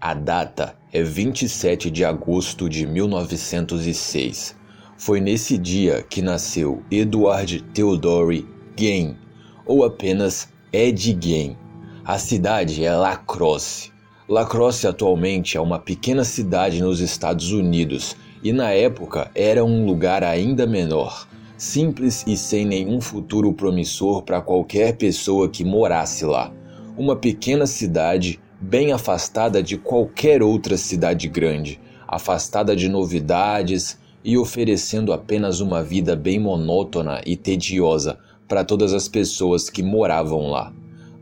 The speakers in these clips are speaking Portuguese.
A data é 27 de agosto de 1906. Foi nesse dia que nasceu Edward Theodore Gain, ou apenas Ed Gain. A cidade é Lacrosse. Lacrosse atualmente é uma pequena cidade nos Estados Unidos e na época era um lugar ainda menor, simples e sem nenhum futuro promissor para qualquer pessoa que morasse lá. Uma pequena cidade bem afastada de qualquer outra cidade grande, afastada de novidades e oferecendo apenas uma vida bem monótona e tediosa para todas as pessoas que moravam lá.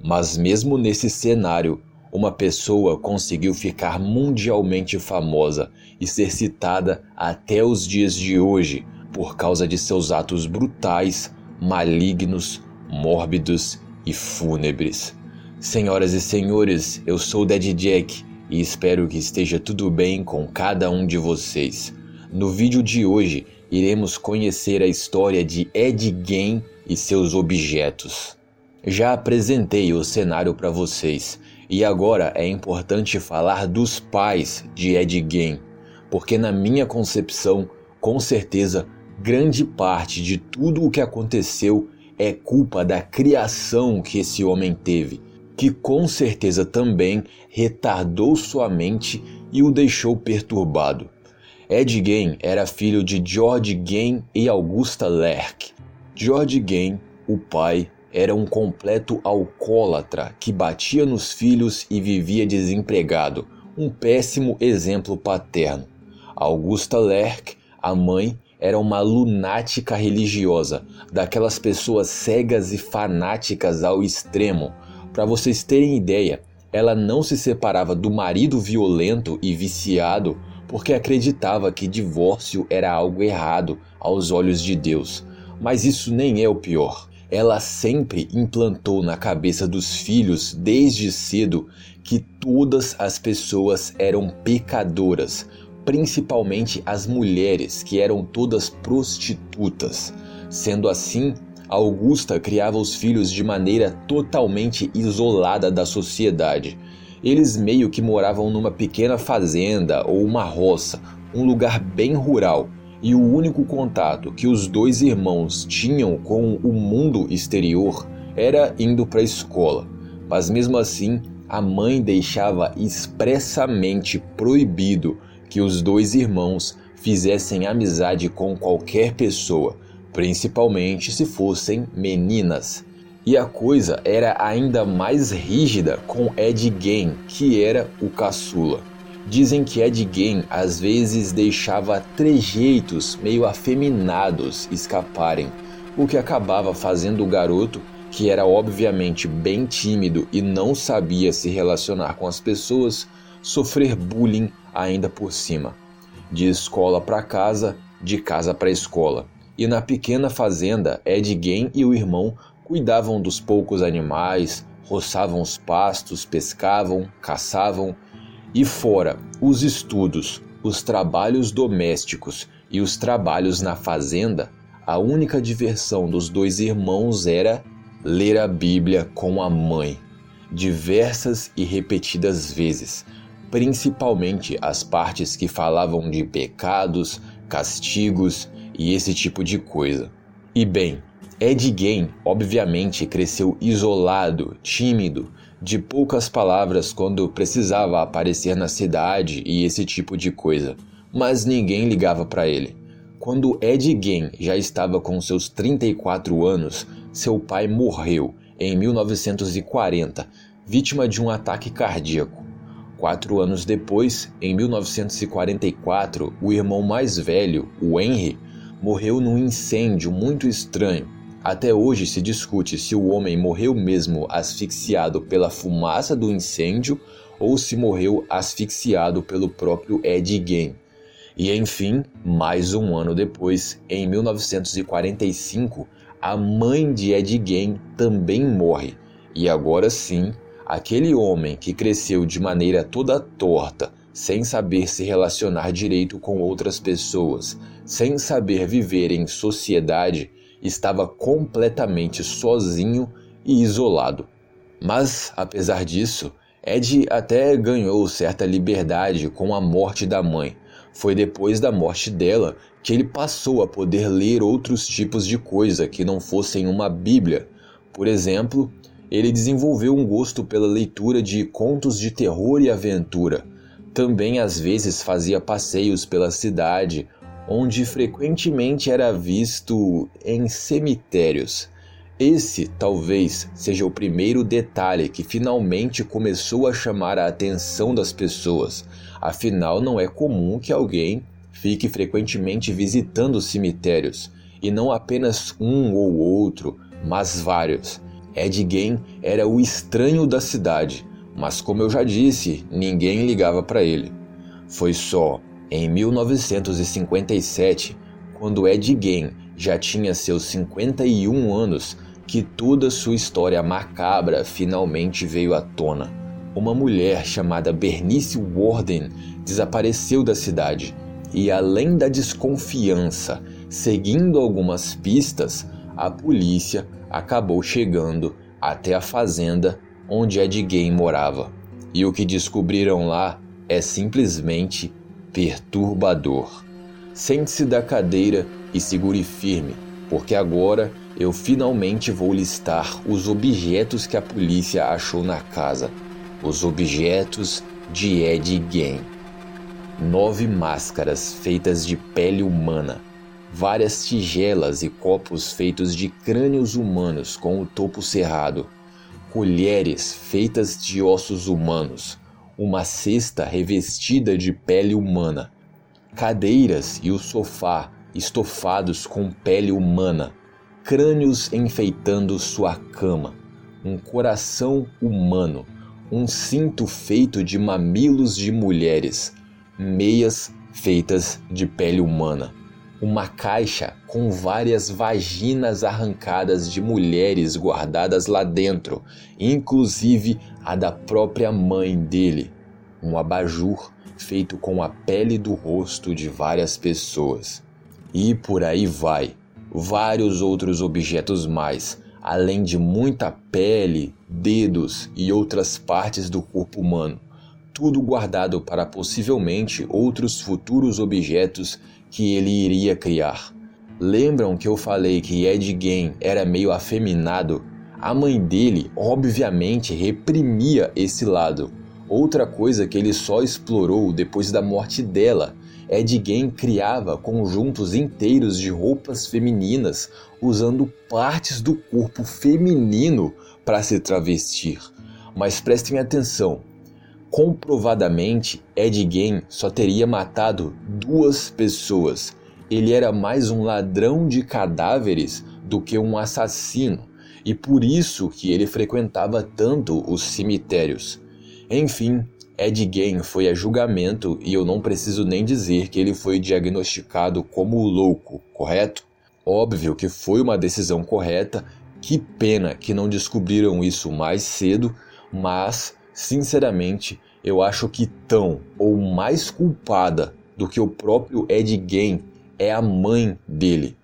Mas, mesmo nesse cenário, uma pessoa conseguiu ficar mundialmente famosa e ser citada até os dias de hoje por causa de seus atos brutais, malignos, mórbidos e fúnebres. Senhoras e senhores, eu sou Dead Jack e espero que esteja tudo bem com cada um de vocês. No vídeo de hoje, iremos conhecer a história de Ed Gein e seus objetos. Já apresentei o cenário para vocês e agora é importante falar dos pais de Ed Gein, porque na minha concepção, com certeza, grande parte de tudo o que aconteceu é culpa da criação que esse homem teve que com certeza também retardou sua mente e o deixou perturbado. Ed Gein era filho de George Gein e Augusta Lerck. George Gein, o pai, era um completo alcoólatra que batia nos filhos e vivia desempregado, um péssimo exemplo paterno. Augusta Lerck, a mãe, era uma lunática religiosa, daquelas pessoas cegas e fanáticas ao extremo, para vocês terem ideia, ela não se separava do marido violento e viciado porque acreditava que divórcio era algo errado aos olhos de Deus. Mas isso nem é o pior. Ela sempre implantou na cabeça dos filhos desde cedo que todas as pessoas eram pecadoras, principalmente as mulheres, que eram todas prostitutas. Sendo assim, Augusta criava os filhos de maneira totalmente isolada da sociedade. Eles meio que moravam numa pequena fazenda ou uma roça, um lugar bem rural, e o único contato que os dois irmãos tinham com o mundo exterior era indo para a escola. Mas mesmo assim, a mãe deixava expressamente proibido que os dois irmãos fizessem amizade com qualquer pessoa, principalmente se fossem meninas. E a coisa era ainda mais rígida com Ed Gein, que era o caçula. Dizem que Ed Gein às vezes deixava trejeitos meio afeminados escaparem, o que acabava fazendo o garoto, que era obviamente bem tímido e não sabia se relacionar com as pessoas, sofrer bullying ainda por cima. De escola para casa, de casa para escola e na pequena fazenda, Ed Gein e o irmão cuidavam dos poucos animais, roçavam os pastos, pescavam, caçavam. E fora os estudos, os trabalhos domésticos e os trabalhos na fazenda, a única diversão dos dois irmãos era ler a Bíblia com a mãe, diversas e repetidas vezes, principalmente as partes que falavam de pecados, castigos e esse tipo de coisa. E bem, Ed Gein obviamente cresceu isolado, tímido, de poucas palavras quando precisava aparecer na cidade e esse tipo de coisa, mas ninguém ligava para ele. Quando Ed Gein já estava com seus 34 anos, seu pai morreu em 1940, vítima de um ataque cardíaco. Quatro anos depois, em 1944, o irmão mais velho, o Henry, morreu num incêndio muito estranho. Até hoje se discute se o homem morreu mesmo asfixiado pela fumaça do incêndio ou se morreu asfixiado pelo próprio Ed Gein. E enfim, mais um ano depois, em 1945, a mãe de Ed Gein também morre. E agora sim, aquele homem que cresceu de maneira toda torta, sem saber se relacionar direito com outras pessoas, sem saber viver em sociedade, estava completamente sozinho e isolado. Mas, apesar disso, Ed até ganhou certa liberdade com a morte da mãe. Foi depois da morte dela que ele passou a poder ler outros tipos de coisa que não fossem uma Bíblia. Por exemplo, ele desenvolveu um gosto pela leitura de contos de terror e aventura. Também às vezes fazia passeios pela cidade, onde frequentemente era visto em cemitérios. Esse talvez seja o primeiro detalhe que finalmente começou a chamar a atenção das pessoas. Afinal, não é comum que alguém fique frequentemente visitando cemitérios, e não apenas um ou outro, mas vários. Ed Gein era o estranho da cidade, mas como eu já disse, ninguém ligava para ele. Foi só em 1957, quando Ed Gein já tinha seus 51 anos, que toda sua história macabra finalmente veio à tona. Uma mulher chamada Bernice Warden desapareceu da cidade e, além da desconfiança, seguindo algumas pistas, a polícia acabou chegando até a fazenda onde Ed Gein morava. E o que descobriram lá é simplesmente perturbador. Sente-se da cadeira e segure firme, porque agora eu finalmente vou listar os objetos que a polícia achou na casa. Os objetos de Ed Gein. Nove máscaras feitas de pele humana, várias tigelas e copos feitos de crânios humanos com o topo cerrado, colheres feitas de ossos humanos, uma cesta revestida de pele humana, cadeiras e o sofá estofados com pele humana, crânios enfeitando sua cama, um coração humano, um cinto feito de mamilos de mulheres, meias feitas de pele humana uma caixa com várias vaginas arrancadas de mulheres guardadas lá dentro, inclusive a da própria mãe dele, um abajur feito com a pele do rosto de várias pessoas. E por aí vai, vários outros objetos mais, além de muita pele, dedos e outras partes do corpo humano, tudo guardado para possivelmente outros futuros objetos que ele iria criar. Lembram que eu falei que Ed Gein era meio afeminado? A mãe dele, obviamente, reprimia esse lado. Outra coisa que ele só explorou depois da morte dela. Ed Gein criava conjuntos inteiros de roupas femininas usando partes do corpo feminino para se travestir. Mas prestem atenção, Comprovadamente, Ed Gein só teria matado duas pessoas. Ele era mais um ladrão de cadáveres do que um assassino, e por isso que ele frequentava tanto os cemitérios. Enfim, Ed Gein foi a julgamento e eu não preciso nem dizer que ele foi diagnosticado como louco, correto? Óbvio que foi uma decisão correta, que pena que não descobriram isso mais cedo, mas Sinceramente, eu acho que tão ou mais culpada do que o próprio Ed Gein é a mãe dele.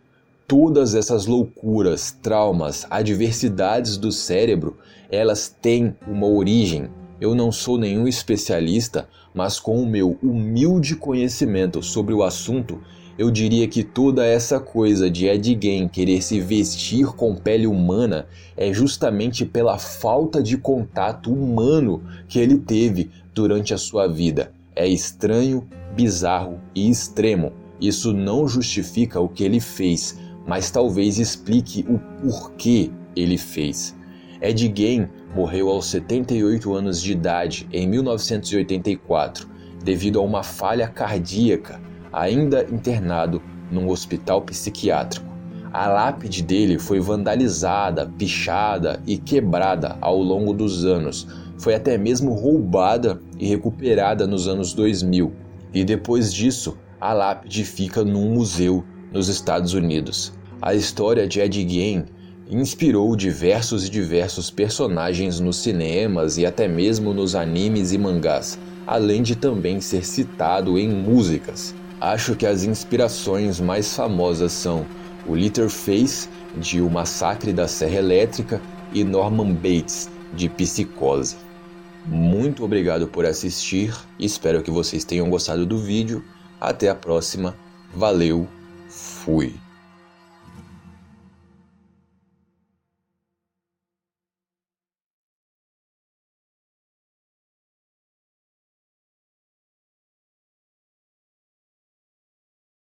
Todas essas loucuras, traumas, adversidades do cérebro, elas têm uma origem. Eu não sou nenhum especialista, mas com o meu humilde conhecimento sobre o assunto, eu diria que toda essa coisa de Ed Gein querer se vestir com pele humana é justamente pela falta de contato humano que ele teve durante a sua vida. É estranho, bizarro e extremo. Isso não justifica o que ele fez, mas talvez explique o porquê ele fez. Ed Gein morreu aos 78 anos de idade em 1984 devido a uma falha cardíaca ainda internado num hospital psiquiátrico. A lápide dele foi vandalizada, pichada e quebrada ao longo dos anos. Foi até mesmo roubada e recuperada nos anos 2000. E depois disso, a lápide fica num museu nos Estados Unidos. A história de Ed Gein inspirou diversos e diversos personagens nos cinemas e até mesmo nos animes e mangás, além de também ser citado em músicas. Acho que as inspirações mais famosas são o Face de O Massacre da Serra Elétrica e Norman Bates de Psicose. Muito obrigado por assistir, espero que vocês tenham gostado do vídeo. Até a próxima, valeu, fui!